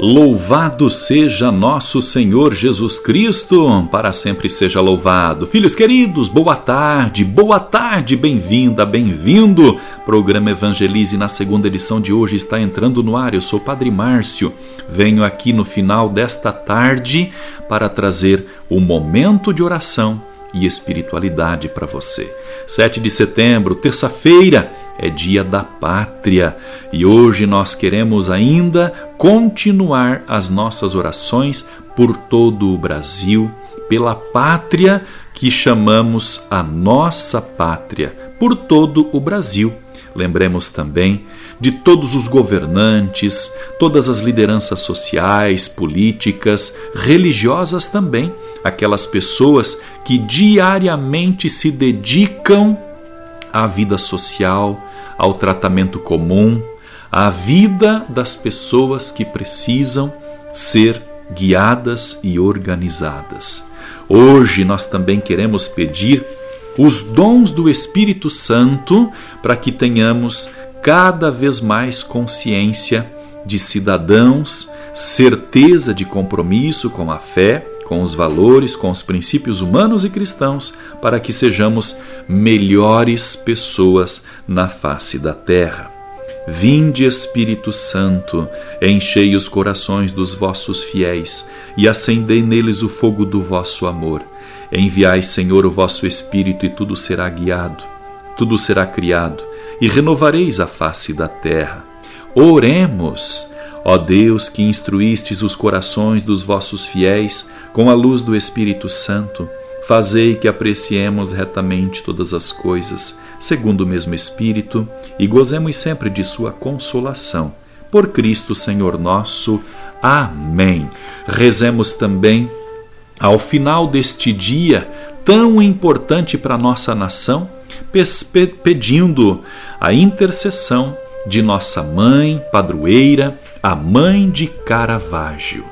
Louvado seja nosso Senhor Jesus Cristo, para sempre seja louvado. Filhos queridos, boa tarde, boa tarde, bem-vinda, bem-vindo. Programa Evangelize na segunda edição de hoje está entrando no ar. Eu sou Padre Márcio. Venho aqui no final desta tarde para trazer o momento de oração e espiritualidade para você. 7 de setembro, terça-feira, é dia da pátria e hoje nós queremos ainda continuar as nossas orações por todo o Brasil, pela pátria que chamamos a nossa pátria, por todo o Brasil. Lembremos também de todos os governantes, todas as lideranças sociais, políticas, religiosas também, aquelas pessoas que diariamente se dedicam à vida social, ao tratamento comum, à vida das pessoas que precisam ser guiadas e organizadas. Hoje nós também queremos pedir os dons do Espírito Santo para que tenhamos cada vez mais consciência de cidadãos, certeza de compromisso com a fé com os valores, com os princípios humanos e cristãos, para que sejamos melhores pessoas na face da terra. Vinde, Espírito Santo, enchei os corações dos vossos fiéis e acendei neles o fogo do vosso amor. Enviai, Senhor, o vosso Espírito e tudo será guiado, tudo será criado e renovareis a face da terra. Oremos. Ó Deus, que instruístes os corações dos vossos fiéis com a luz do Espírito Santo, fazei que apreciemos retamente todas as coisas, segundo o mesmo Espírito, e gozemos sempre de Sua consolação. Por Cristo Senhor nosso. Amém. Rezemos também, ao final deste dia tão importante para a nossa nação, pedindo a intercessão de nossa mãe, padroeira, a mãe de Caravaggio.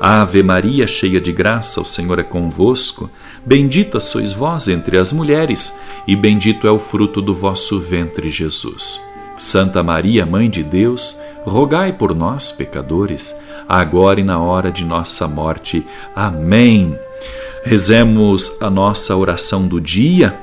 Ave Maria, cheia de graça, o Senhor é convosco. Bendita sois vós entre as mulheres, e bendito é o fruto do vosso ventre, Jesus. Santa Maria, Mãe de Deus, rogai por nós, pecadores, agora e na hora de nossa morte. Amém. Rezemos a nossa oração do dia,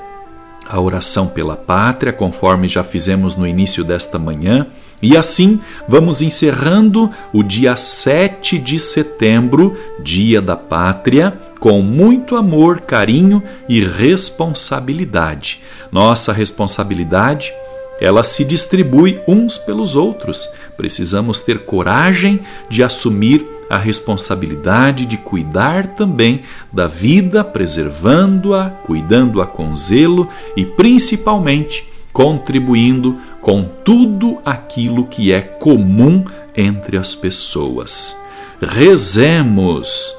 a oração pela pátria, conforme já fizemos no início desta manhã e assim vamos encerrando o dia 7 de setembro, Dia da Pátria, com muito amor, carinho e responsabilidade. Nossa responsabilidade, ela se distribui uns pelos outros. Precisamos ter coragem de assumir a responsabilidade de cuidar também da vida, preservando-a, cuidando-a com zelo e principalmente contribuindo com tudo aquilo que é comum entre as pessoas. Rezemos!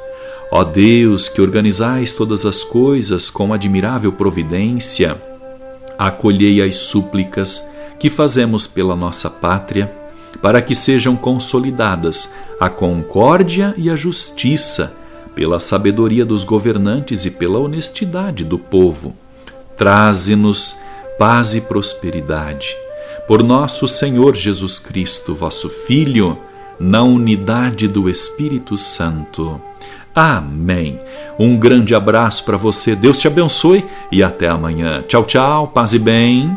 Ó Deus, que organizais todas as coisas com admirável providência, acolhei as súplicas que fazemos pela nossa pátria, para que sejam consolidadas a concórdia e a justiça, pela sabedoria dos governantes e pela honestidade do povo. Traze-nos paz e prosperidade. Por nosso Senhor Jesus Cristo, vosso Filho, na unidade do Espírito Santo. Amém. Um grande abraço para você, Deus te abençoe e até amanhã. Tchau, tchau, paz e bem.